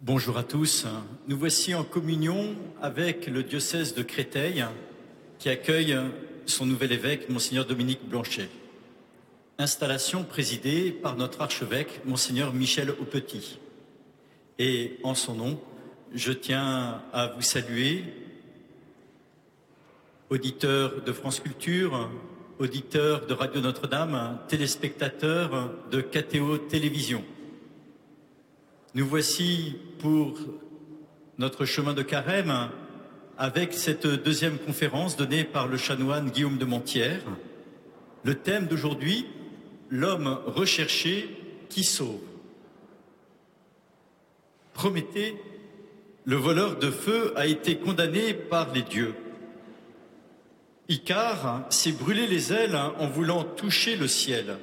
Bonjour à tous. Nous voici en communion avec le diocèse de Créteil qui accueille son nouvel évêque, Monseigneur Dominique Blanchet. Installation présidée par notre archevêque, Monseigneur Michel Aupetit. Et en son nom, je tiens à vous saluer, auditeurs de France Culture, auditeurs de Radio Notre-Dame, téléspectateurs de KTO Télévision. Nous voici pour notre chemin de carême avec cette deuxième conférence donnée par le chanoine Guillaume de Montière. Le thème d'aujourd'hui, l'homme recherché qui sauve. Prométhée, le voleur de feu, a été condamné par les dieux. Icare s'est brûlé les ailes en voulant toucher le ciel.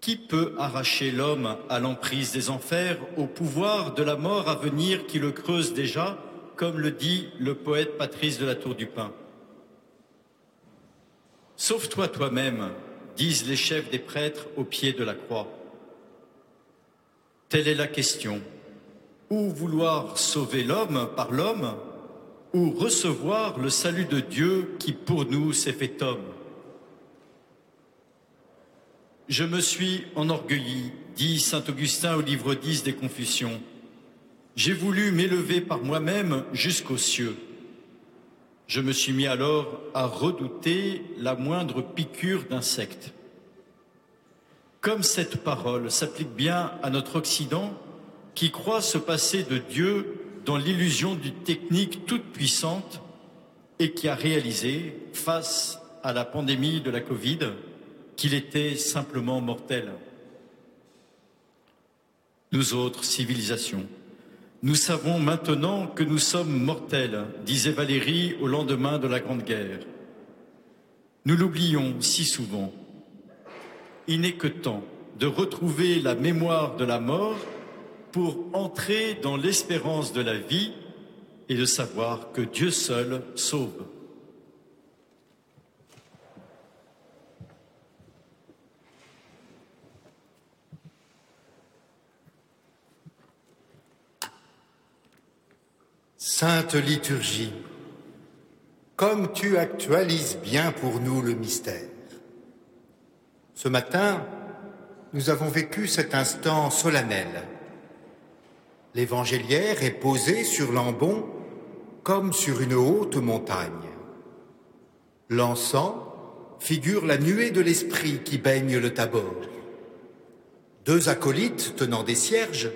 Qui peut arracher l'homme à l'emprise des enfers, au pouvoir de la mort à venir qui le creuse déjà, comme le dit le poète Patrice de la Tour du Pin Sauve-toi toi-même, disent les chefs des prêtres au pied de la croix. Telle est la question. Ou vouloir sauver l'homme par l'homme, ou recevoir le salut de Dieu qui pour nous s'est fait homme? Je me suis enorgueilli, dit saint Augustin au livre 10 des Confusions. J'ai voulu m'élever par moi-même jusqu'aux cieux. Je me suis mis alors à redouter la moindre piqûre d'insecte. Comme cette parole s'applique bien à notre Occident, qui croit se passer de Dieu dans l'illusion d'une technique toute puissante et qui a réalisé, face à la pandémie de la Covid, qu'il était simplement mortel. Nous autres civilisations, nous savons maintenant que nous sommes mortels, disait Valérie au lendemain de la Grande Guerre. Nous l'oublions si souvent. Il n'est que temps de retrouver la mémoire de la mort pour entrer dans l'espérance de la vie et de savoir que Dieu seul sauve. Sainte liturgie, comme tu actualises bien pour nous le mystère. Ce matin, nous avons vécu cet instant solennel. L'évangéliaire est posé sur l'ambon comme sur une haute montagne. L'encens figure la nuée de l'esprit qui baigne le tabord. Deux acolytes tenant des cierges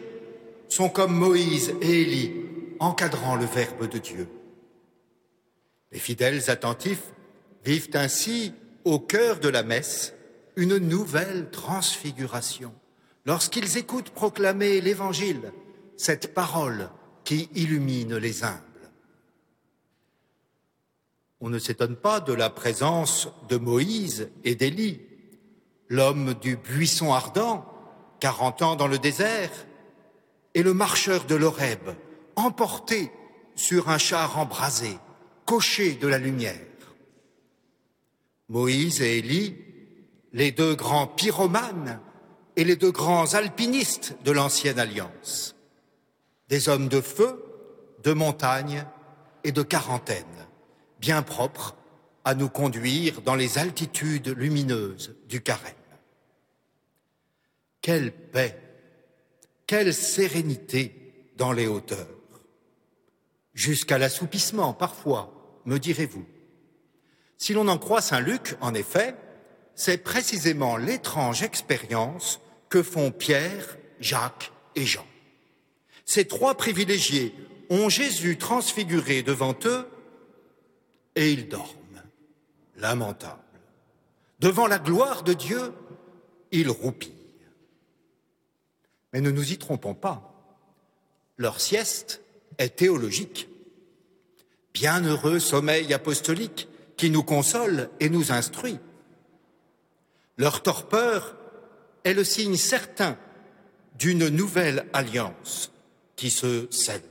sont comme Moïse et Élie encadrant le Verbe de Dieu. Les fidèles attentifs vivent ainsi au cœur de la messe une nouvelle transfiguration lorsqu'ils écoutent proclamer l'Évangile, cette parole qui illumine les humbles. On ne s'étonne pas de la présence de Moïse et d'Élie, l'homme du buisson ardent, quarante ans dans le désert, et le marcheur de l'Horeb, emporté sur un char embrasé, coché de la lumière. Moïse et Élie, les deux grands pyromanes et les deux grands alpinistes de l'ancienne alliance, des hommes de feu, de montagne et de quarantaine, bien propres à nous conduire dans les altitudes lumineuses du carême. Quelle paix, quelle sérénité dans les hauteurs jusqu'à l'assoupissement parfois, me direz-vous. Si l'on en croit Saint Luc, en effet, c'est précisément l'étrange expérience que font Pierre, Jacques et Jean. Ces trois privilégiés ont Jésus transfiguré devant eux et ils dorment, lamentables. Devant la gloire de Dieu, ils roupillent. Mais ne nous y trompons pas. Leur sieste est théologique. Bienheureux sommeil apostolique qui nous console et nous instruit. Leur torpeur est le signe certain d'une nouvelle alliance qui se scelle.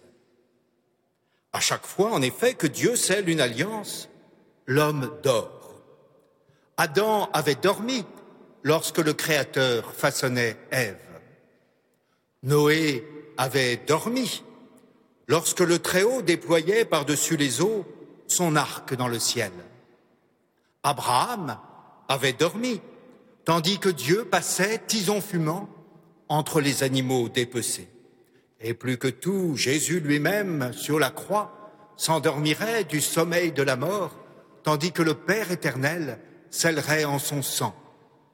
À chaque fois, en effet, que Dieu scelle une alliance, l'homme dort. Adam avait dormi lorsque le Créateur façonnait Ève. Noé avait dormi lorsque le Très-Haut déployait par-dessus les eaux son arc dans le ciel. Abraham avait dormi, tandis que Dieu passait, tison fumant, entre les animaux dépecés. Et plus que tout, Jésus lui-même, sur la croix, s'endormirait du sommeil de la mort, tandis que le Père éternel scellerait en son sang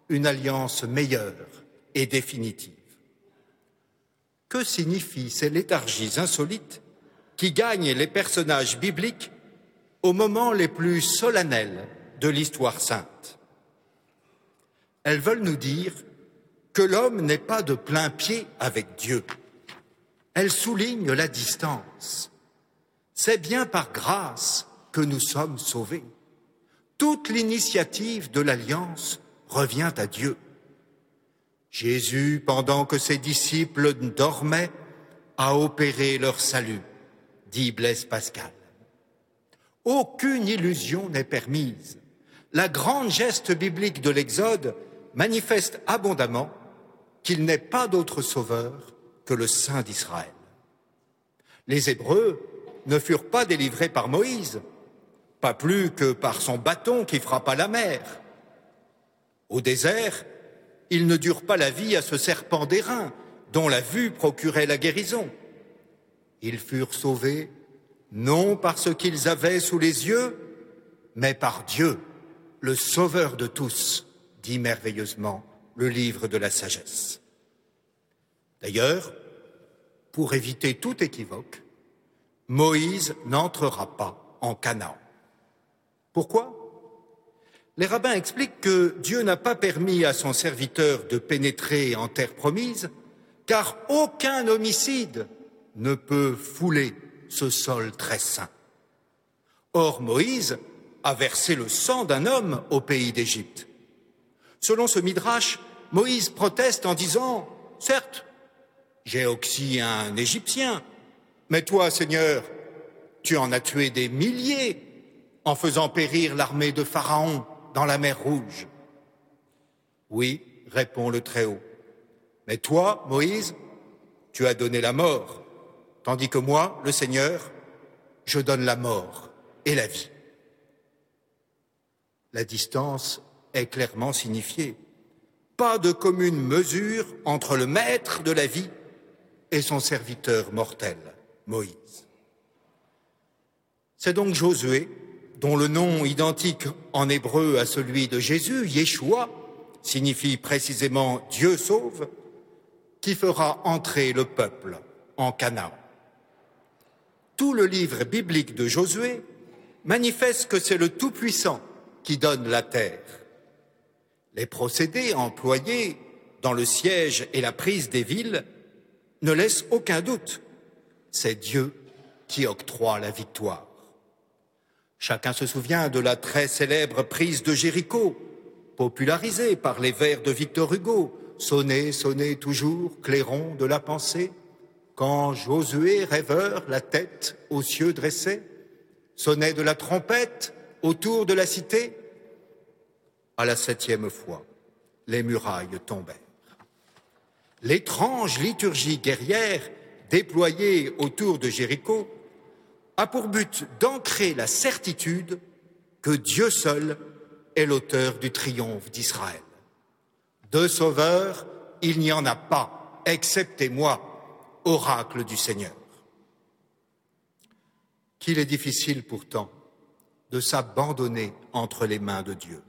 une alliance meilleure et définitive. Que signifient ces léthargies insolites qui gagnent les personnages bibliques aux moments les plus solennels de l'histoire sainte Elles veulent nous dire que l'homme n'est pas de plein pied avec Dieu. Elles soulignent la distance. C'est bien par grâce que nous sommes sauvés. Toute l'initiative de l'alliance revient à Dieu. Jésus, pendant que ses disciples dormaient, a opéré leur salut, dit Blaise Pascal. Aucune illusion n'est permise. La grande geste biblique de l'Exode manifeste abondamment qu'il n'est pas d'autre sauveur que le Saint d'Israël. Les Hébreux ne furent pas délivrés par Moïse, pas plus que par son bâton qui frappa la mer. Au désert, ils ne durent pas la vie à ce serpent d'airain dont la vue procurait la guérison. Ils furent sauvés non par ce qu'ils avaient sous les yeux, mais par Dieu, le Sauveur de tous, dit merveilleusement le livre de la sagesse. D'ailleurs, pour éviter tout équivoque, Moïse n'entrera pas en Canaan. Pourquoi? Les rabbins expliquent que Dieu n'a pas permis à son serviteur de pénétrer en terre promise, car aucun homicide ne peut fouler ce sol très saint. Or, Moïse a versé le sang d'un homme au pays d'Égypte. Selon ce midrash, Moïse proteste en disant Certes, j'ai oxy un Égyptien, mais toi, Seigneur, tu en as tué des milliers en faisant périr l'armée de Pharaon dans la mer Rouge Oui, répond le Très-Haut. Mais toi, Moïse, tu as donné la mort, tandis que moi, le Seigneur, je donne la mort et la vie. La distance est clairement signifiée. Pas de commune mesure entre le maître de la vie et son serviteur mortel, Moïse. C'est donc Josué dont le nom identique en hébreu à celui de Jésus, Yeshua, signifie précisément Dieu sauve, qui fera entrer le peuple en Canaan. Tout le livre biblique de Josué manifeste que c'est le Tout-Puissant qui donne la terre. Les procédés employés dans le siège et la prise des villes ne laissent aucun doute. C'est Dieu qui octroie la victoire. Chacun se souvient de la très célèbre prise de Jéricho, popularisée par les vers de Victor Hugo, Sonnez, sonnez toujours, clairon de la pensée, quand Josué, rêveur, la tête aux cieux dressée, sonnait de la trompette autour de la cité. À la septième fois, les murailles tombèrent. L'étrange liturgie guerrière déployée autour de Jéricho a pour but d'ancrer la certitude que Dieu seul est l'auteur du triomphe d'Israël. De sauveur, il n'y en a pas, excepté moi, oracle du Seigneur. Qu'il est difficile pourtant de s'abandonner entre les mains de Dieu.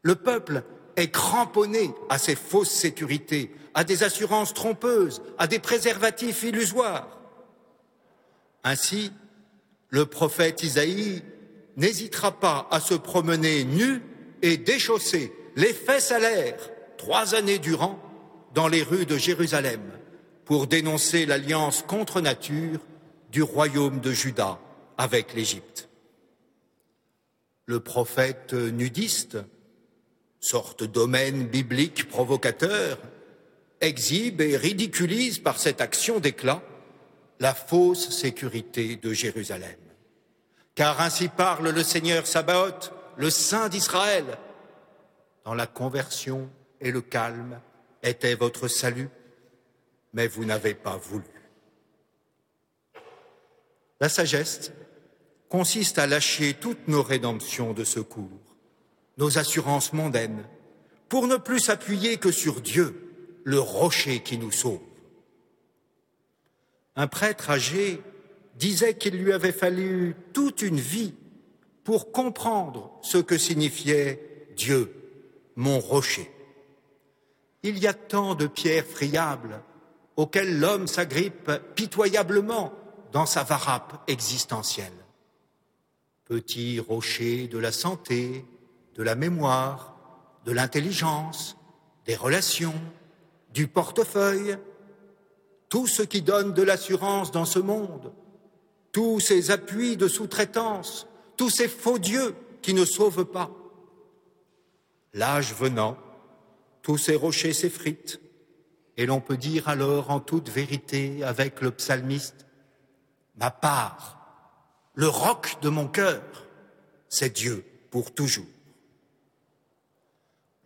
Le peuple est cramponné à ces fausses sécurités, à des assurances trompeuses, à des préservatifs illusoires. Ainsi, le prophète Isaïe n'hésitera pas à se promener nu et déchaussé, les fesses à l'air, trois années durant, dans les rues de Jérusalem, pour dénoncer l'alliance contre nature du royaume de Juda avec l'Égypte. Le prophète nudiste, sorte domaine biblique provocateur, exhibe et ridiculise par cette action d'éclat la fausse sécurité de Jérusalem. Car ainsi parle le Seigneur Sabaoth, le Saint d'Israël. Dans la conversion et le calme était votre salut, mais vous n'avez pas voulu. La sagesse consiste à lâcher toutes nos rédemptions de secours, nos assurances mondaines, pour ne plus s'appuyer que sur Dieu, le rocher qui nous sauve. Un prêtre âgé disait qu'il lui avait fallu toute une vie pour comprendre ce que signifiait Dieu, mon rocher. Il y a tant de pierres friables auxquelles l'homme s'agrippe pitoyablement dans sa varappe existentielle. Petits rochers de la santé, de la mémoire, de l'intelligence, des relations, du portefeuille, tout ce qui donne de l'assurance dans ce monde, tous ces appuis de sous-traitance, tous ces faux dieux qui ne sauvent pas. L'âge venant, tous ces rochers s'effritent, et l'on peut dire alors en toute vérité avec le psalmiste, ma part, le roc de mon cœur, c'est Dieu pour toujours.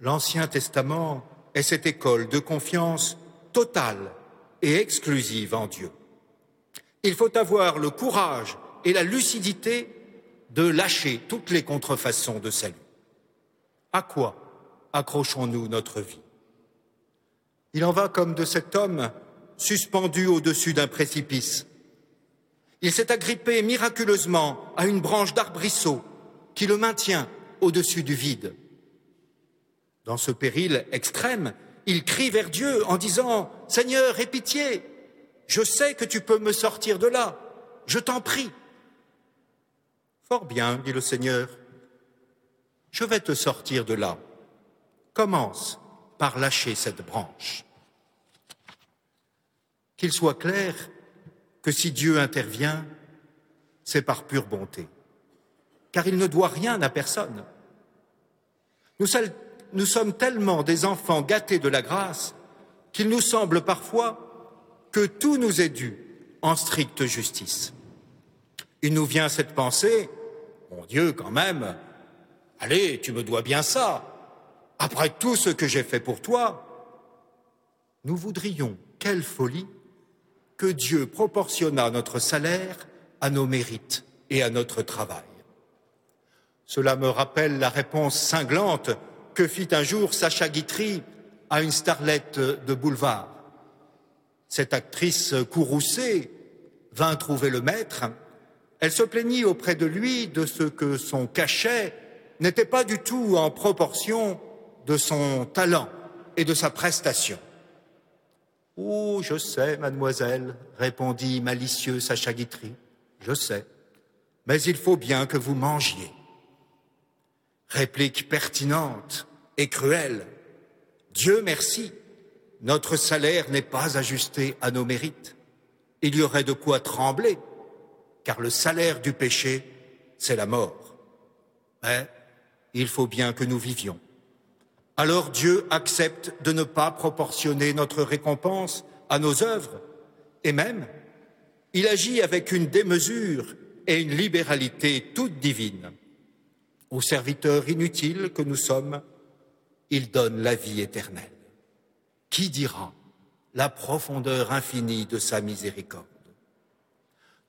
L'Ancien Testament est cette école de confiance totale et exclusive en Dieu. Il faut avoir le courage et la lucidité de lâcher toutes les contrefaçons de salut. À quoi accrochons-nous notre vie? Il en va comme de cet homme suspendu au-dessus d'un précipice. Il s'est agrippé miraculeusement à une branche d'arbrisseau qui le maintient au-dessus du vide. Dans ce péril extrême, il crie vers Dieu en disant Seigneur, aie pitié, je sais que tu peux me sortir de là, je t'en prie. Fort bien, dit le Seigneur, je vais te sortir de là. Commence par lâcher cette branche. Qu'il soit clair que si Dieu intervient, c'est par pure bonté, car il ne doit rien à personne. Nous, sommes tellement des enfants gâtés de la grâce qu'il nous semble parfois que tout nous est dû en stricte justice. Il nous vient cette pensée, mon Dieu, quand même, allez, tu me dois bien ça. Après tout ce que j'ai fait pour toi, nous voudrions, quelle folie, que Dieu proportionnât notre salaire à nos mérites et à notre travail. Cela me rappelle la réponse cinglante que fit un jour Sacha Guitry à une starlette de boulevard. Cette actrice courroucée vint trouver le maître elle se plaignit auprès de lui de ce que son cachet n'était pas du tout en proportion de son talent et de sa prestation. Oh, je sais, mademoiselle, répondit malicieux Sacha Guitry, je sais, mais il faut bien que vous mangiez. Réplique pertinente et cruelle. Dieu merci, notre salaire n'est pas ajusté à nos mérites. Il y aurait de quoi trembler car le salaire du péché, c'est la mort. Mais il faut bien que nous vivions. Alors Dieu accepte de ne pas proportionner notre récompense à nos œuvres, et même, il agit avec une démesure et une libéralité toute divine. Aux serviteurs inutiles que nous sommes, il donne la vie éternelle. Qui dira la profondeur infinie de sa miséricorde?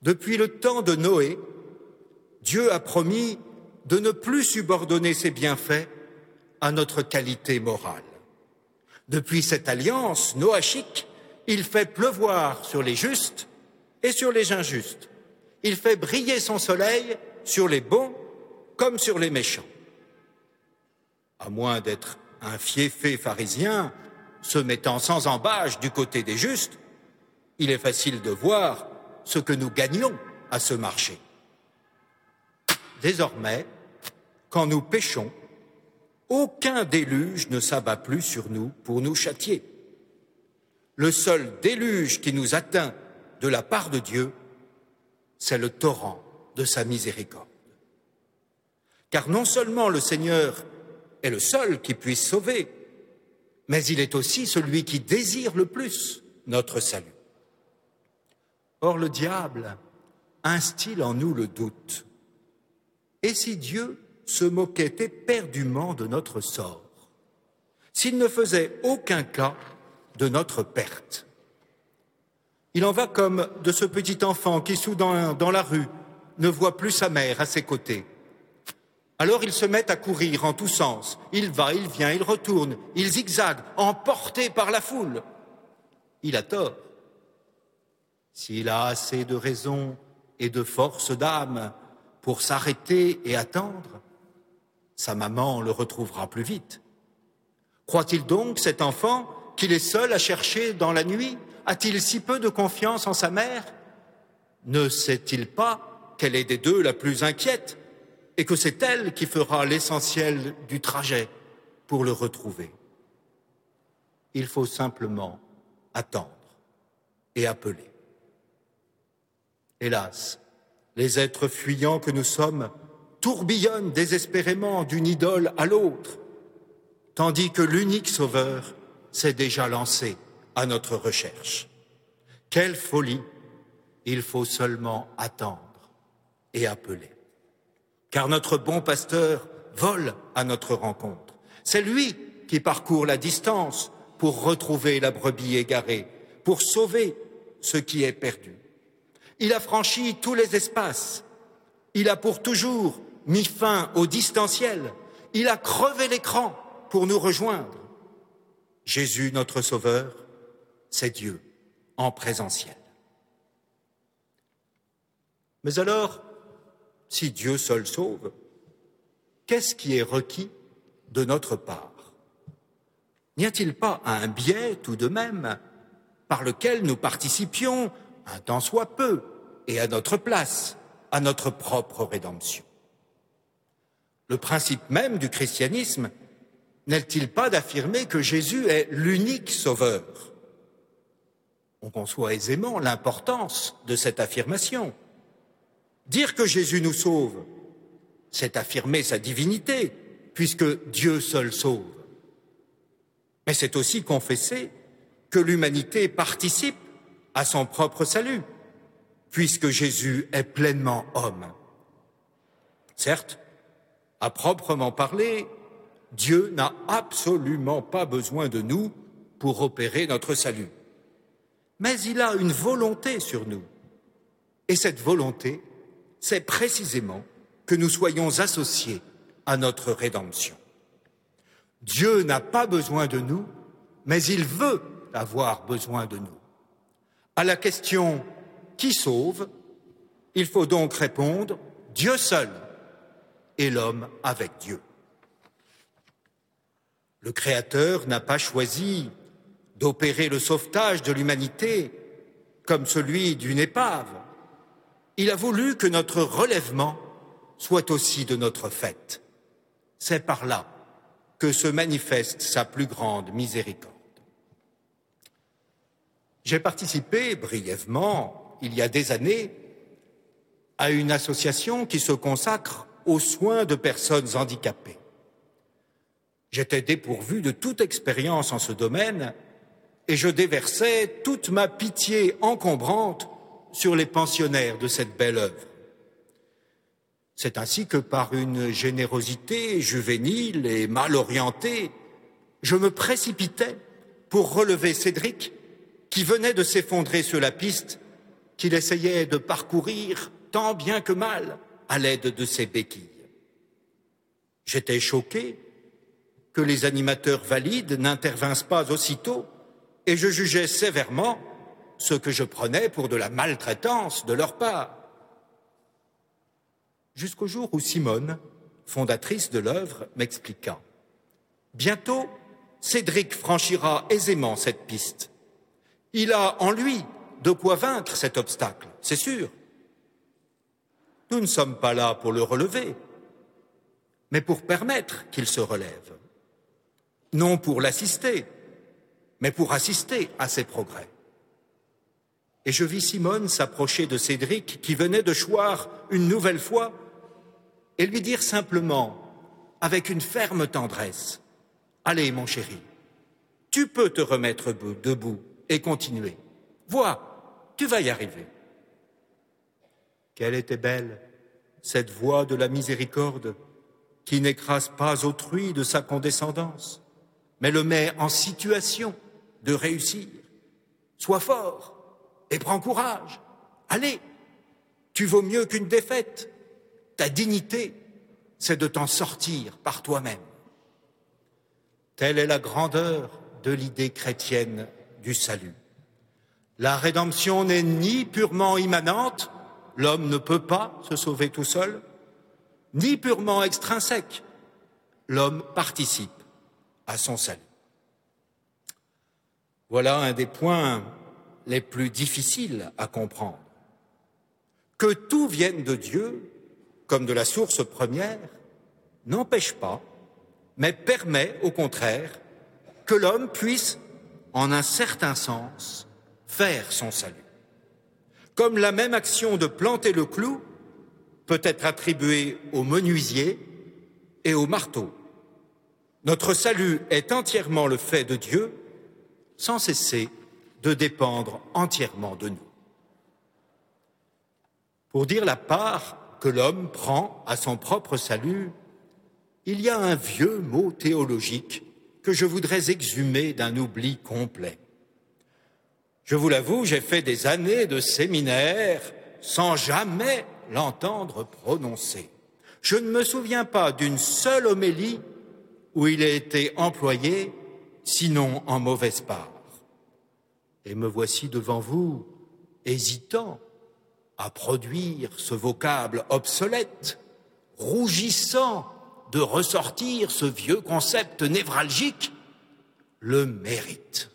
Depuis le temps de Noé, Dieu a promis de ne plus subordonner ses bienfaits à notre qualité morale. Depuis cette alliance noachique, il fait pleuvoir sur les justes et sur les injustes. Il fait briller son soleil sur les bons comme sur les méchants. À moins d'être un fiefé pharisien se mettant sans embâche du côté des justes, il est facile de voir ce que nous gagnons à ce marché. Désormais, quand nous péchons, aucun déluge ne s'abat plus sur nous pour nous châtier. Le seul déluge qui nous atteint de la part de Dieu, c'est le torrent de sa miséricorde. Car non seulement le Seigneur est le seul qui puisse sauver, mais il est aussi celui qui désire le plus notre salut. Or le diable instille en nous le doute. Et si Dieu se moquait éperdument de notre sort, s'il ne faisait aucun cas de notre perte Il en va comme de ce petit enfant qui, soudain, dans la rue, ne voit plus sa mère à ses côtés. Alors il se met à courir en tous sens. Il va, il vient, il retourne, il zigzague, emporté par la foule. Il a tort. S'il a assez de raison et de force d'âme pour s'arrêter et attendre, sa maman le retrouvera plus vite. Croit-il donc, cet enfant, qu'il est seul à chercher dans la nuit? A-t-il si peu de confiance en sa mère? Ne sait-il pas qu'elle est des deux la plus inquiète et que c'est elle qui fera l'essentiel du trajet pour le retrouver? Il faut simplement attendre et appeler. Hélas, les êtres fuyants que nous sommes tourbillonnent désespérément d'une idole à l'autre, tandis que l'unique sauveur s'est déjà lancé à notre recherche. Quelle folie Il faut seulement attendre et appeler. Car notre bon pasteur vole à notre rencontre. C'est lui qui parcourt la distance pour retrouver la brebis égarée, pour sauver ce qui est perdu. Il a franchi tous les espaces. Il a pour toujours mis fin au distanciel. Il a crevé l'écran pour nous rejoindre. Jésus, notre Sauveur, c'est Dieu en présentiel. Mais alors, si Dieu seul sauve, qu'est-ce qui est requis de notre part? N'y a-t-il pas un biais tout de même par lequel nous participions un tant soit peu, et à notre place, à notre propre rédemption? Le principe même du christianisme n'est-il pas d'affirmer que Jésus est l'unique sauveur? On conçoit aisément l'importance de cette affirmation. Dire que Jésus nous sauve, c'est affirmer sa divinité, puisque Dieu seul sauve. Mais c'est aussi confesser que l'humanité participe à son propre salut, puisque Jésus est pleinement homme. Certes, à proprement parler, Dieu n'a absolument pas besoin de nous pour opérer notre salut. Mais il a une volonté sur nous. Et cette volonté, c'est précisément que nous soyons associés à notre rédemption. Dieu n'a pas besoin de nous, mais il veut avoir besoin de nous. À la question qui sauve, il faut donc répondre Dieu seul et l'homme avec Dieu. Le Créateur n'a pas choisi d'opérer le sauvetage de l'humanité comme celui d'une épave. Il a voulu que notre relèvement soit aussi de notre fait. C'est par là que se manifeste sa plus grande miséricorde. J'ai participé brièvement, il y a des années, à une association qui se consacre aux soins de personnes handicapées. J'étais dépourvu de toute expérience en ce domaine et je déversais toute ma pitié encombrante sur les pensionnaires de cette belle œuvre. C'est ainsi que par une générosité juvénile et mal orientée, je me précipitais pour relever Cédric qui venait de s'effondrer sur la piste qu'il essayait de parcourir tant bien que mal à l'aide de ses béquilles. J'étais choqué que les animateurs valides n'intervinssent pas aussitôt et je jugeais sévèrement ce que je prenais pour de la maltraitance de leur part. Jusqu'au jour où Simone, fondatrice de l'œuvre, m'expliqua. Bientôt, Cédric franchira aisément cette piste il a en lui de quoi vaincre cet obstacle, c'est sûr. Nous ne sommes pas là pour le relever, mais pour permettre qu'il se relève. Non pour l'assister, mais pour assister à ses progrès. Et je vis Simone s'approcher de Cédric qui venait de choir une nouvelle fois et lui dire simplement, avec une ferme tendresse, Allez mon chéri, tu peux te remettre debout et continuer. Vois, tu vas y arriver. Quelle était belle cette voix de la miséricorde qui n'écrase pas autrui de sa condescendance, mais le met en situation de réussir. Sois fort, et prends courage. Allez, tu vaux mieux qu'une défaite. Ta dignité, c'est de t'en sortir par toi-même. Telle est la grandeur de l'idée chrétienne du salut. La rédemption n'est ni purement immanente, l'homme ne peut pas se sauver tout seul, ni purement extrinsèque, l'homme participe à son salut. Voilà un des points les plus difficiles à comprendre. Que tout vienne de Dieu, comme de la source première, n'empêche pas, mais permet au contraire que l'homme puisse, en un certain sens, faire son salut. Comme la même action de planter le clou peut être attribuée au menuisier et au marteau. Notre salut est entièrement le fait de Dieu, sans cesser de dépendre entièrement de nous. Pour dire la part que l'homme prend à son propre salut, il y a un vieux mot théologique que je voudrais exhumer d'un oubli complet. Je vous l'avoue, j'ai fait des années de séminaire sans jamais l'entendre prononcer. Je ne me souviens pas d'une seule homélie où il a été employé, sinon en mauvaise part. Et me voici devant vous, hésitant à produire ce vocable obsolète, rougissant de ressortir ce vieux concept névralgique, le mérite.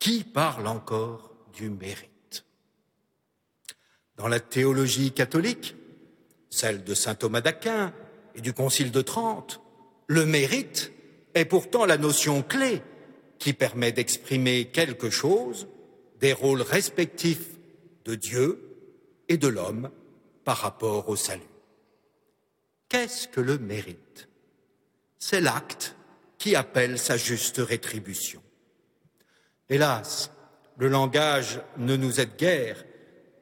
Qui parle encore du mérite? Dans la théologie catholique, celle de saint Thomas d'Aquin et du Concile de Trente, le mérite est pourtant la notion clé qui permet d'exprimer quelque chose des rôles respectifs de Dieu et de l'homme par rapport au salut. Qu'est-ce que le mérite? C'est l'acte qui appelle sa juste rétribution. Hélas, le langage ne nous aide guère,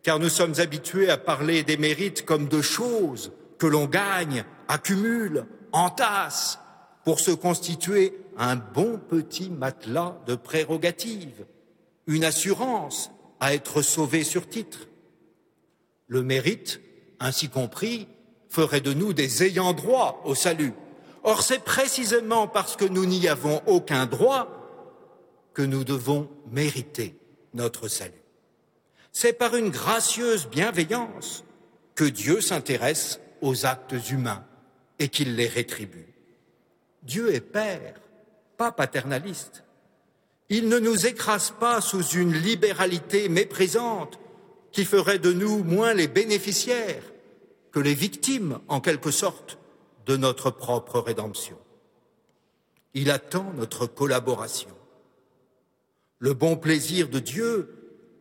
car nous sommes habitués à parler des mérites comme de choses que l'on gagne, accumule, entasse, pour se constituer un bon petit matelas de prérogatives, une assurance à être sauvé sur titre. Le mérite, ainsi compris, ferait de nous des ayants droit au salut. Or, c'est précisément parce que nous n'y avons aucun droit que nous devons mériter notre salut. C'est par une gracieuse bienveillance que Dieu s'intéresse aux actes humains et qu'il les rétribue. Dieu est Père, pas paternaliste. Il ne nous écrase pas sous une libéralité méprisante qui ferait de nous moins les bénéficiaires que les victimes, en quelque sorte, de notre propre rédemption. Il attend notre collaboration. Le bon plaisir de Dieu,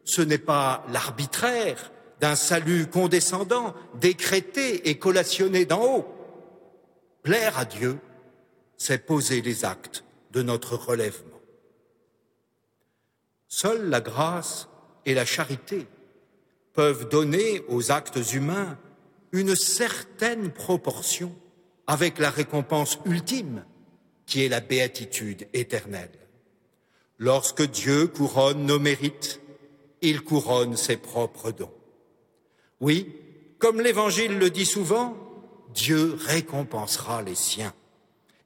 ce n'est pas l'arbitraire d'un salut condescendant, décrété et collationné d'en haut. Plaire à Dieu, c'est poser les actes de notre relèvement. Seule la grâce et la charité peuvent donner aux actes humains une certaine proportion avec la récompense ultime qui est la béatitude éternelle. Lorsque Dieu couronne nos mérites, il couronne ses propres dons. Oui, comme l'Évangile le dit souvent, Dieu récompensera les siens.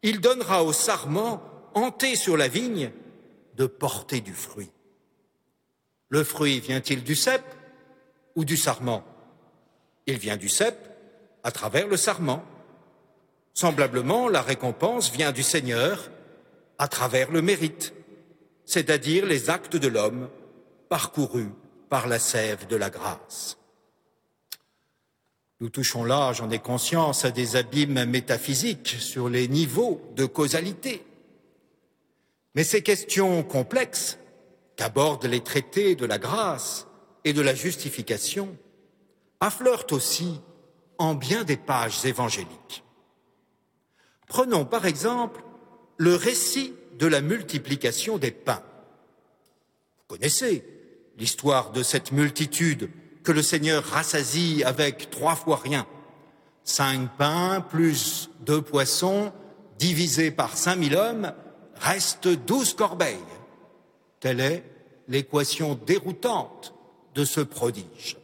Il donnera aux sarments hantés sur la vigne de porter du fruit. Le fruit vient-il du cep ou du sarment? Il vient du cep à travers le sarment. Semblablement, la récompense vient du Seigneur à travers le mérite, c'est-à-dire les actes de l'homme parcourus par la sève de la grâce. Nous touchons là, j'en ai conscience, à des abîmes métaphysiques sur les niveaux de causalité. Mais ces questions complexes qu'abordent les traités de la grâce et de la justification affleurent aussi en bien des pages évangéliques. Prenons par exemple le récit de la multiplication des pains. Vous connaissez l'histoire de cette multitude que le Seigneur rassasie avec trois fois rien. Cinq pains plus deux poissons divisés par cinq mille hommes reste douze corbeilles. Telle est l'équation déroutante de ce prodige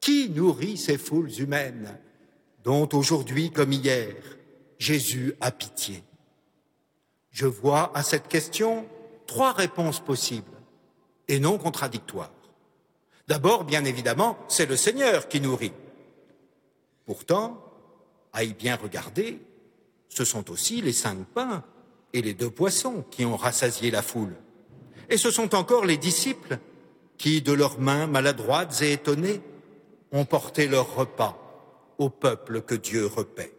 Qui nourrit ces foules humaines dont aujourd'hui comme hier Jésus a pitié? Je vois à cette question trois réponses possibles et non contradictoires. D'abord, bien évidemment, c'est le Seigneur qui nourrit. Pourtant, à y bien regarder, ce sont aussi les cinq pains et les deux poissons qui ont rassasié la foule. Et ce sont encore les disciples qui, de leurs mains maladroites et étonnées, ont porté leur repas au peuple que Dieu repaît.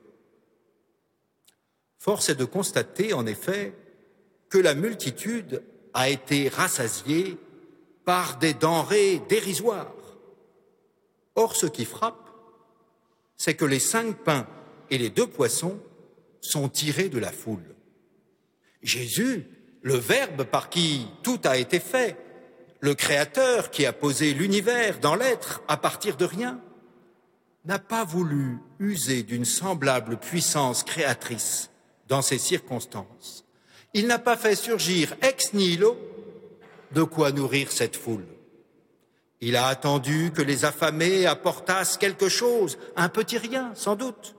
Force est de constater, en effet, que la multitude a été rassasiée par des denrées dérisoires. Or, ce qui frappe, c'est que les cinq pains et les deux poissons sont tirés de la foule. Jésus, le Verbe par qui tout a été fait, le Créateur qui a posé l'univers dans l'être à partir de rien, n'a pas voulu user d'une semblable puissance créatrice dans ces circonstances. Il n'a pas fait surgir ex nihilo de quoi nourrir cette foule. Il a attendu que les affamés apportassent quelque chose, un petit rien sans doute,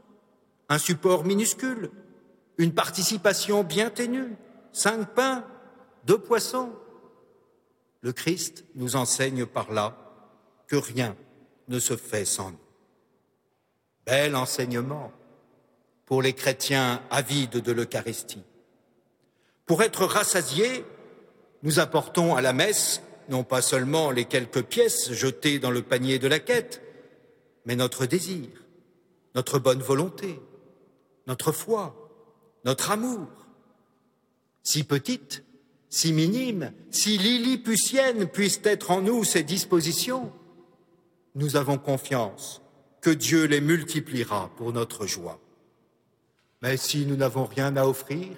un support minuscule, une participation bien ténue, cinq pains, deux poissons. Le Christ nous enseigne par là que rien ne se fait sans nous. Bel enseignement pour les chrétiens avides de l'Eucharistie. Pour être rassasiés, nous apportons à la messe non pas seulement les quelques pièces jetées dans le panier de la quête, mais notre désir, notre bonne volonté, notre foi, notre amour. Si petite, si minime, si lilliputienne puissent être en nous ces dispositions, nous avons confiance que Dieu les multipliera pour notre joie. Mais si nous n'avons rien à offrir,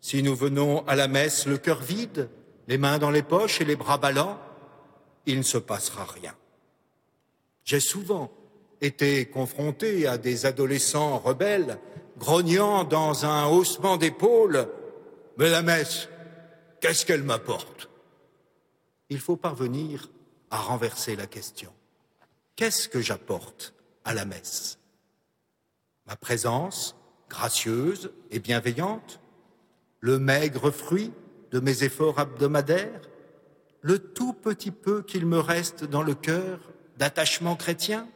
si nous venons à la messe le cœur vide, les mains dans les poches et les bras ballants, il ne se passera rien. J'ai souvent été confronté à des adolescents rebelles grognant dans un haussement d'épaule Mais la messe, qu'est-ce qu'elle m'apporte? Il faut parvenir à renverser la question. Qu'est-ce que j'apporte à la messe? Ma présence, gracieuse et bienveillante, le maigre fruit de mes efforts hebdomadaires, le tout petit peu qu'il me reste dans le cœur d'attachement chrétien,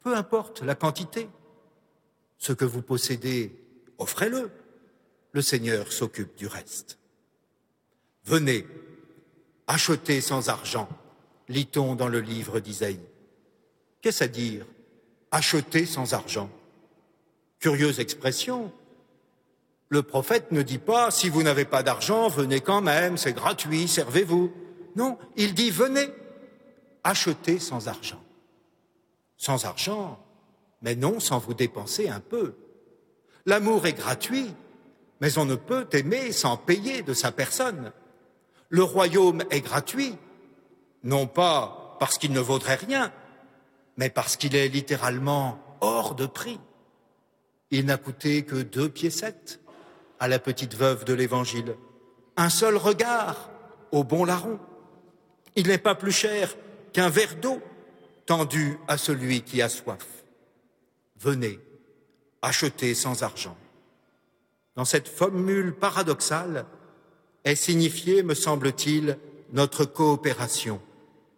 peu importe la quantité. Ce que vous possédez, offrez-le. Le Seigneur s'occupe du reste. Venez, achetez sans argent, lit-on dans le livre d'Isaïe. Qu'est-ce à dire Acheter sans argent? Curieuse expression. Le prophète ne dit pas si vous n'avez pas d'argent, venez quand même, c'est gratuit, servez-vous. Non, il dit venez, achetez sans argent. Sans argent, mais non sans vous dépenser un peu. L'amour est gratuit, mais on ne peut aimer sans payer de sa personne. Le royaume est gratuit, non pas parce qu'il ne vaudrait rien, mais parce qu'il est littéralement hors de prix. Il n'a coûté que deux piécettes à la petite veuve de l'Évangile, un seul regard au bon larron. Il n'est pas plus cher qu'un verre d'eau tendu à celui qui a soif. Venez, achetez sans argent. Dans cette formule paradoxale est signifiée, me semble-t-il, notre coopération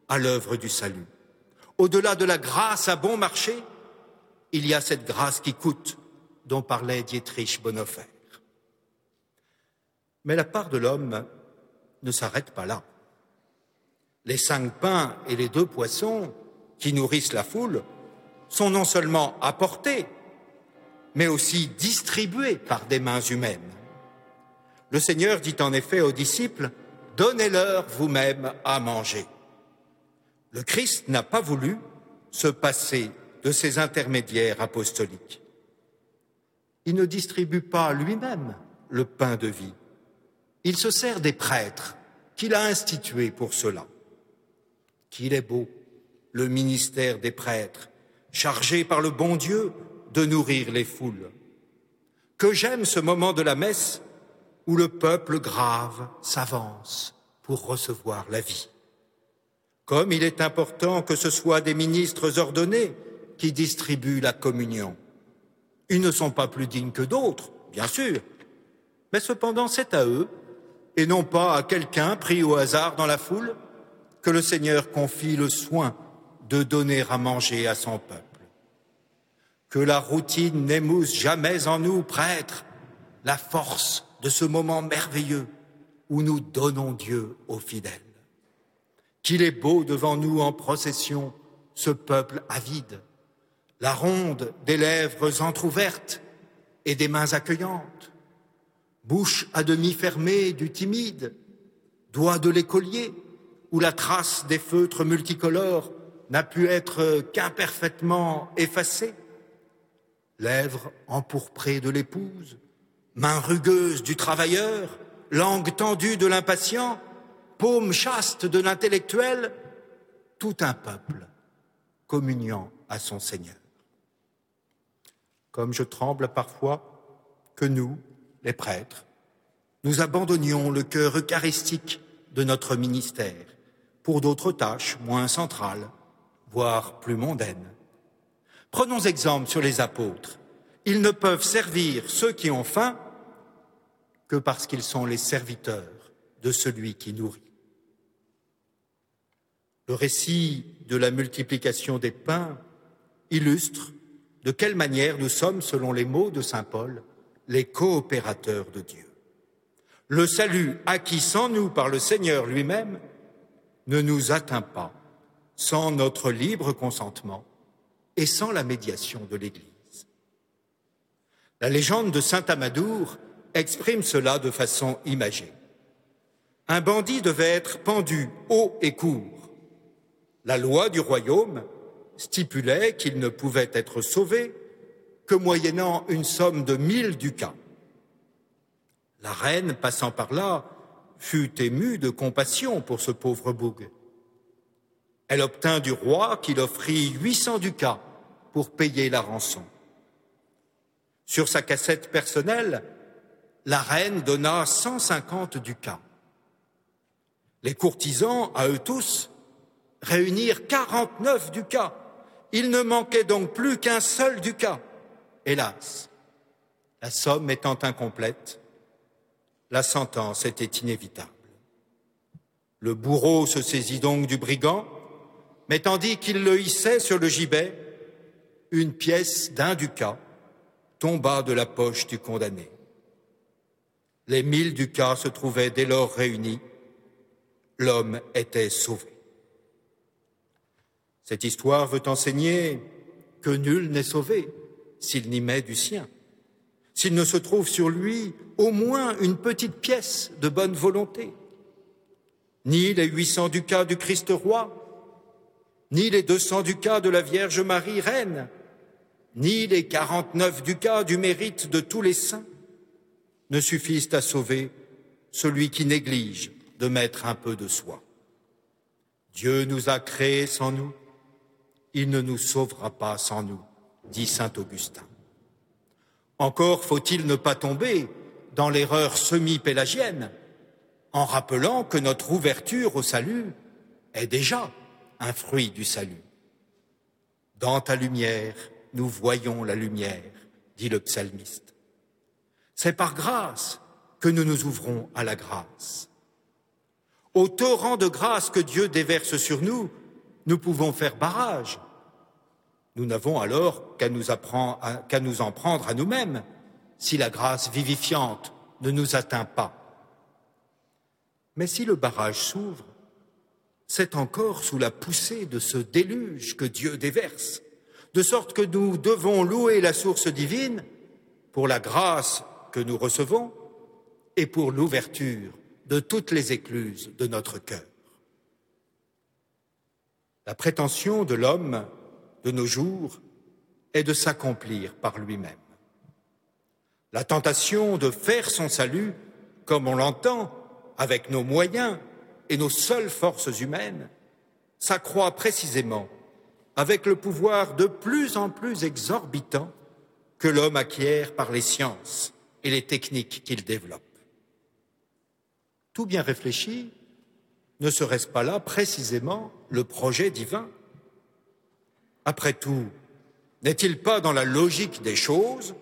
à l'œuvre du salut. Au-delà de la grâce à bon marché, il y a cette grâce qui coûte, dont parlait Dietrich Bonhoeffer. Mais la part de l'homme ne s'arrête pas là. Les cinq pains et les deux poissons qui nourrissent la foule sont non seulement apportés, mais aussi distribués par des mains humaines. Le Seigneur dit en effet aux disciples, Donnez-leur vous-même à manger. Le Christ n'a pas voulu se passer de ses intermédiaires apostoliques. Il ne distribue pas lui-même le pain de vie. Il se sert des prêtres qu'il a institués pour cela. Qu'il est beau, le ministère des prêtres, chargé par le bon Dieu de nourrir les foules. Que j'aime ce moment de la messe où le peuple grave s'avance pour recevoir la vie. comme il est important que ce soit des ministres ordonnés qui distribuent la communion. Ils ne sont pas plus dignes que d'autres, bien sûr, mais cependant c'est à eux, et non pas à quelqu'un pris au hasard dans la foule, que le Seigneur confie le soin de donner à manger à son peuple. Que la routine n'émousse jamais en nous, prêtres, la force de ce moment merveilleux où nous donnons Dieu aux fidèles. Qu'il est beau devant nous en procession ce peuple avide, la ronde des lèvres entr'ouvertes et des mains accueillantes, bouche à demi fermée du timide, doigt de l'écolier, où la trace des feutres multicolores n'a pu être qu'imparfaitement effacée, lèvres empourprées de l'épouse, mains rugueuses du travailleur, langue tendue de l'impatient, paume chaste de l'intellectuel, tout un peuple communiant à son Seigneur. Comme je tremble parfois que nous, les prêtres, nous abandonnions le cœur eucharistique de notre ministère pour d'autres tâches moins centrales, voire plus mondaines. Prenons exemple sur les apôtres. Ils ne peuvent servir ceux qui ont faim que parce qu'ils sont les serviteurs de celui qui nourrit. Le récit de la multiplication des pains illustre de quelle manière nous sommes, selon les mots de Saint Paul, les coopérateurs de Dieu. Le salut acquis sans nous par le Seigneur lui-même ne nous atteint pas sans notre libre consentement et sans la médiation de l'Église. La légende de Saint Amadour exprime cela de façon imagée. Un bandit devait être pendu haut et court. La loi du royaume stipulait qu'il ne pouvait être sauvé que moyennant une somme de mille ducats. La reine, passant par là, fut émue de compassion pour ce pauvre boug. Elle obtint du roi qu'il offrit huit cents ducats pour payer la rançon. Sur sa cassette personnelle, la reine donna 150 ducats. Les courtisans, à eux tous, réunirent 49 ducats. Il ne manquait donc plus qu'un seul ducat. Hélas, la somme étant incomplète, la sentence était inévitable. Le bourreau se saisit donc du brigand, mais tandis qu'il le hissait sur le gibet, une pièce d'un ducat tomba de la poche du condamné. Les mille ducats se trouvaient dès lors réunis. L'homme était sauvé. Cette histoire veut enseigner que nul n'est sauvé s'il n'y met du sien, s'il ne se trouve sur lui au moins une petite pièce de bonne volonté. Ni les huit cents ducats du Christ roi, ni les deux cents ducats de la Vierge Marie reine, ni les quarante-neuf ducats du mérite de tous les saints, ne suffisent à sauver celui qui néglige de mettre un peu de soi. Dieu nous a créés sans nous, il ne nous sauvera pas sans nous, dit saint Augustin. Encore faut-il ne pas tomber dans l'erreur semi-pélagienne en rappelant que notre ouverture au salut est déjà un fruit du salut. Dans ta lumière, nous voyons la lumière, dit le psalmiste. C'est par grâce que nous nous ouvrons à la grâce. Au torrent de grâce que Dieu déverse sur nous, nous pouvons faire barrage. Nous n'avons alors qu'à nous, nous en prendre à nous-mêmes si la grâce vivifiante ne nous atteint pas. Mais si le barrage s'ouvre, c'est encore sous la poussée de ce déluge que Dieu déverse, de sorte que nous devons louer la source divine pour la grâce que nous recevons et pour l'ouverture de toutes les écluses de notre cœur. La prétention de l'homme de nos jours est de s'accomplir par lui-même. La tentation de faire son salut, comme on l'entend, avec nos moyens et nos seules forces humaines, s'accroît précisément avec le pouvoir de plus en plus exorbitant que l'homme acquiert par les sciences et les techniques qu'il développe. Tout bien réfléchi, Ne serait-ce pas là précisément le projet divin? Après tout, n'est-il pas dans la logique des choses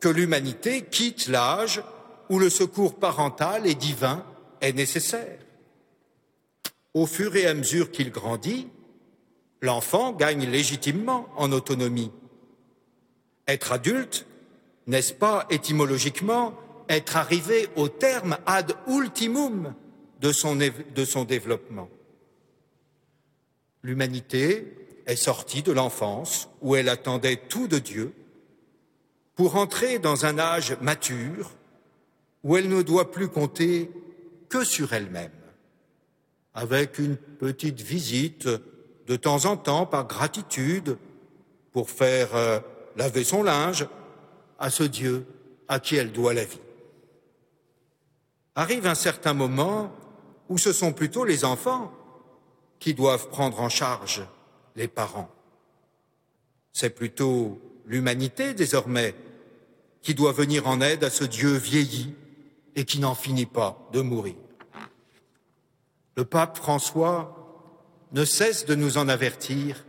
que l'humanité quitte l'âge où le secours parental et divin est nécessaire? Au fur et à mesure qu'il grandit, l'enfant gagne légitimement en autonomie. Être adulte, n'est-ce pas étymologiquement être arrivé au terme ad ultimum? De son, développement L'humanité est sortie de l'enfance où elle attendait tout de Dieu pour entrer dans un âge mature où elle ne doit plus compter que sur elle-même, avec une petite visite de temps en temps par gratitude pour faire euh, laver son linge à ce Dieu à qui elle doit la vie. Arrive un certain moment où ce sont plutôt les enfants qui doivent prendre en charge les parents. C'est plutôt l'humanité désormais qui doit venir en aide à ce Dieu vieilli et qui n'en finit pas de mourir. Le pape François ne cesse de nous en avertir,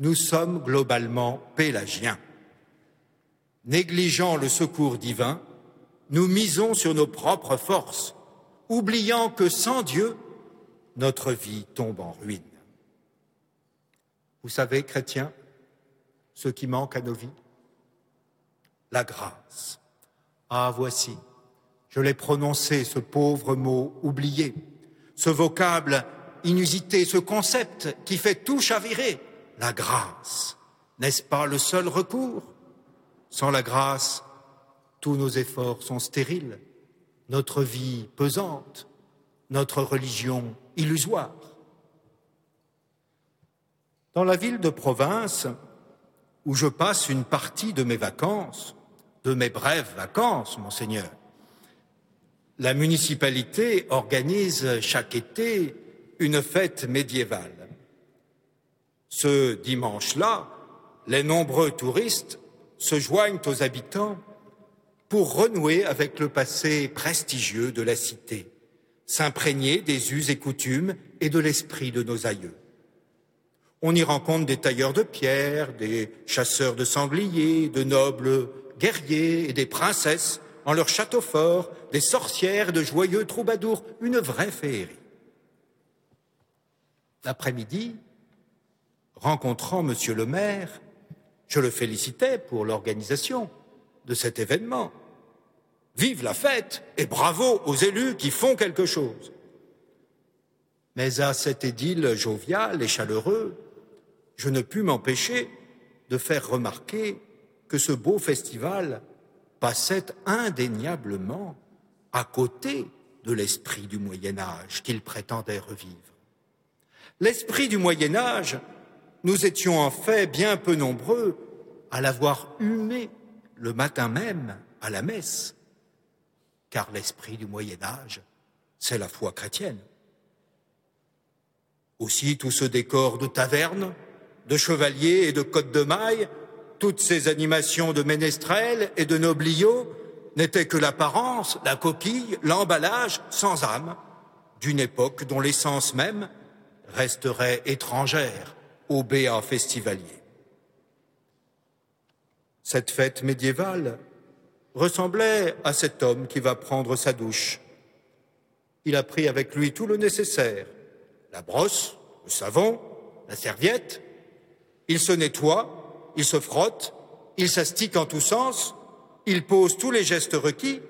nous sommes globalement pélagiens. Négligeant le secours divin, nous misons sur nos propres forces, oubliant que sans Dieu, notre vie tombe en ruine. Vous savez, chrétiens, ce qui manque à nos vies La grâce. Ah, voici, je l'ai prononcé, ce pauvre mot oublié, ce vocable inusité, ce concept qui fait tout chavirer, la grâce. N'est-ce pas le seul recours? Sans la grâce, tous nos efforts sont stériles, notre vie pesante, notre religion illusoire. Dans la ville de province, où je passe une partie de mes vacances, de mes brèves vacances, monseigneur, la municipalité organise chaque été une fête médiévale. Ce dimanche-là, les nombreux touristes se joignent aux habitants pour renouer avec le passé prestigieux de la cité, s'imprégner des us et coutumes et de l'esprit de nos aïeux. On y rencontre des tailleurs de pierre, des chasseurs de sangliers, de nobles guerriers et des princesses en leur château fort, des sorcières, de joyeux troubadours, une vraie féerie l'après-midi, rencontrant Monsieur le maire, je le félicitais pour l'organisation de cet événement. Vive la fête et bravo aux élus qui font quelque chose. Mais à cet édile jovial et chaleureux, je ne pus m'empêcher de faire remarquer que ce beau festival passait indéniablement à côté de l'esprit du Moyen Âge qu'il prétendait revivre. L'esprit du Moyen Âge, nous étions en fait bien peu nombreux à l'avoir humé le matin même à la messe, car l'esprit du Moyen Âge, c'est la foi chrétienne. Aussi tout ce décor de taverne, de chevaliers et de côtes de mailles, toutes ces animations de ménestrels et de nobliaux n'étaient que l'apparence, la coquille, l'emballage sans âme d'une époque dont l'essence même resterait étrangère au béat festivalier. Cette fête médiévale ressemblait à cet homme qui va prendre sa douche. Il a pris avec lui tout le nécessaire, la brosse, le savon, la serviette. Il se nettoie, il se frotte, il s'astique en tous sens, il pose tous les gestes requis.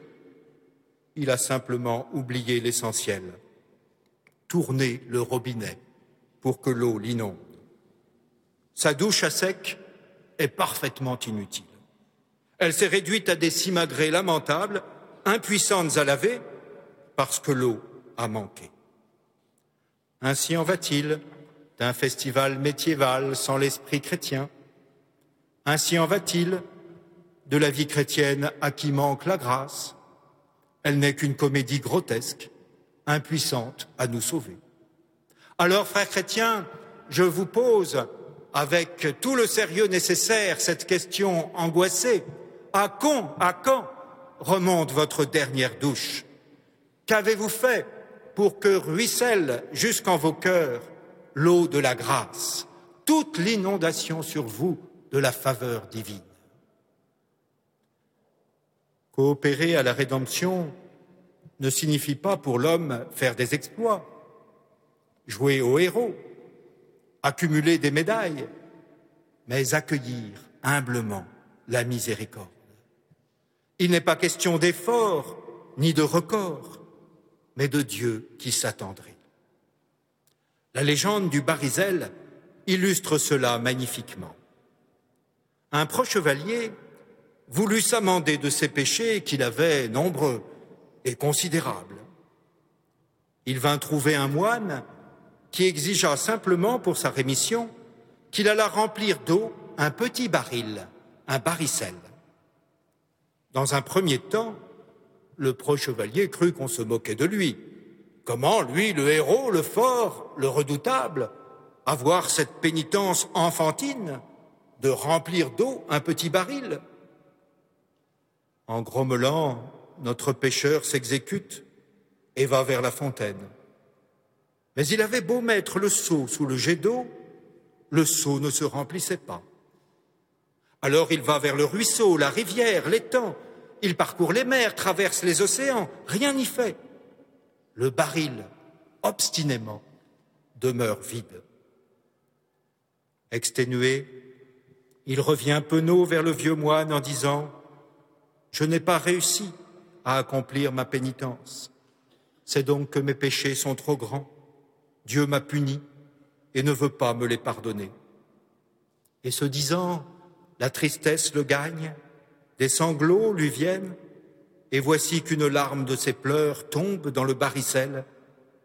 Il a simplement oublié l'essentiel, tourner le robinet pour que l'eau l'inonde. Sa douche à sec est parfaitement inutile. Elle s'est réduite à des simagrées lamentables, impuissantes à laver, parce que l'eau a manqué. Ainsi en va-t-il d'un festival médiéval sans l'esprit chrétien. Ainsi en va-t-il de la vie chrétienne à qui manque la grâce. Elle n'est qu'une comédie grotesque, impuissante à nous sauver. Alors, frères chrétiens, je vous pose avec tout le sérieux nécessaire cette question angoissée. À quand, à quand remonte votre dernière douche? Qu'avez-vous fait pour que ruisselle jusqu'en vos cœurs l'eau de la grâce, toute l'inondation sur vous de la faveur divine? Coopérer à la rédemption ne signifie pas pour l'homme faire des exploits, jouer au héros, accumuler des médailles, mais accueillir humblement la miséricorde. Il n'est pas question d'effort ni de record, mais de Dieu qui s'attendrit. La légende du Barisel illustre cela magnifiquement. Un proche chevalier voulut s'amender de ses péchés qu'il avait nombreux et considérables. Il vint trouver un moine qui exigea simplement pour sa rémission qu'il alla remplir d'eau un petit baril, un baricel. Dans un premier temps, le pro-chevalier crut qu'on se moquait de lui. Comment, lui, le héros, le fort, le redoutable, avoir cette pénitence enfantine de remplir d'eau un petit baril? En grommelant, notre pêcheur s'exécute et va vers la fontaine. Mais il avait beau mettre le seau sous le jet d'eau, le seau ne se remplissait pas. Alors il va vers le ruisseau, la rivière, l'étang, il parcourt les mers, traverse les océans, rien n'y fait. Le baril, obstinément, demeure vide. Exténué, il revient penaud vers le vieux moine en disant Je n'ai pas réussi à accomplir ma pénitence. C'est donc que mes péchés sont trop grands. Dieu m'a puni et ne veut pas me les pardonner. Et ce disant, la tristesse le gagne, des sanglots lui viennent, et voici qu'une larme de ses pleurs tombe dans le baricel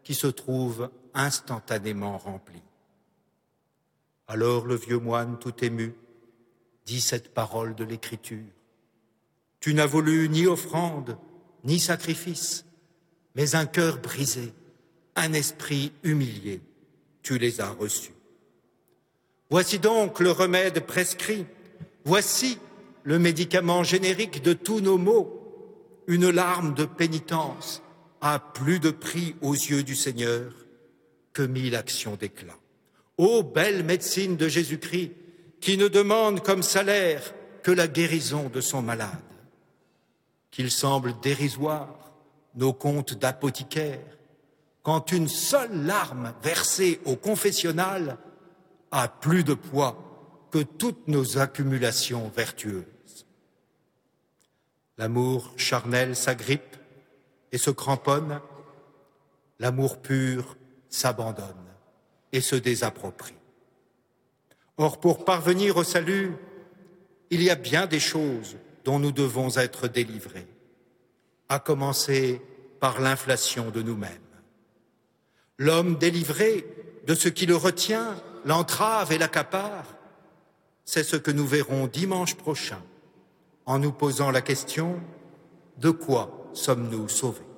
qui se trouve instantanément rempli. Alors le vieux moine, tout ému, dit cette parole de l'Écriture. Tu n'as voulu ni offrande, ni sacrifice, mais un cœur brisé, un esprit humilié, tu les as reçus. Voici donc le remède prescrit, voici le médicament générique de tous nos maux, une larme de pénitence a plus de prix aux yeux du Seigneur que mille actions d'éclat. Ô belle médecine de Jésus-Christ, qui ne demande comme salaire que la guérison de son malade, qu'il semble dérisoire nos comptes d'apothicaire, quand une seule larme versée au confessionnal a plus de poids que toutes nos accumulations vertueuses. L'amour charnel s'agrippe et se cramponne, l'amour pur s'abandonne et se désapproprie. Or, pour parvenir au salut, il y a bien des choses dont nous devons être délivrés, à commencer par l'inflation de nous-mêmes. L'homme délivré de ce qui le retient, l'entrave et l'accapare, c'est ce que nous verrons dimanche prochain en nous posant la question de quoi sommes-nous sauvés?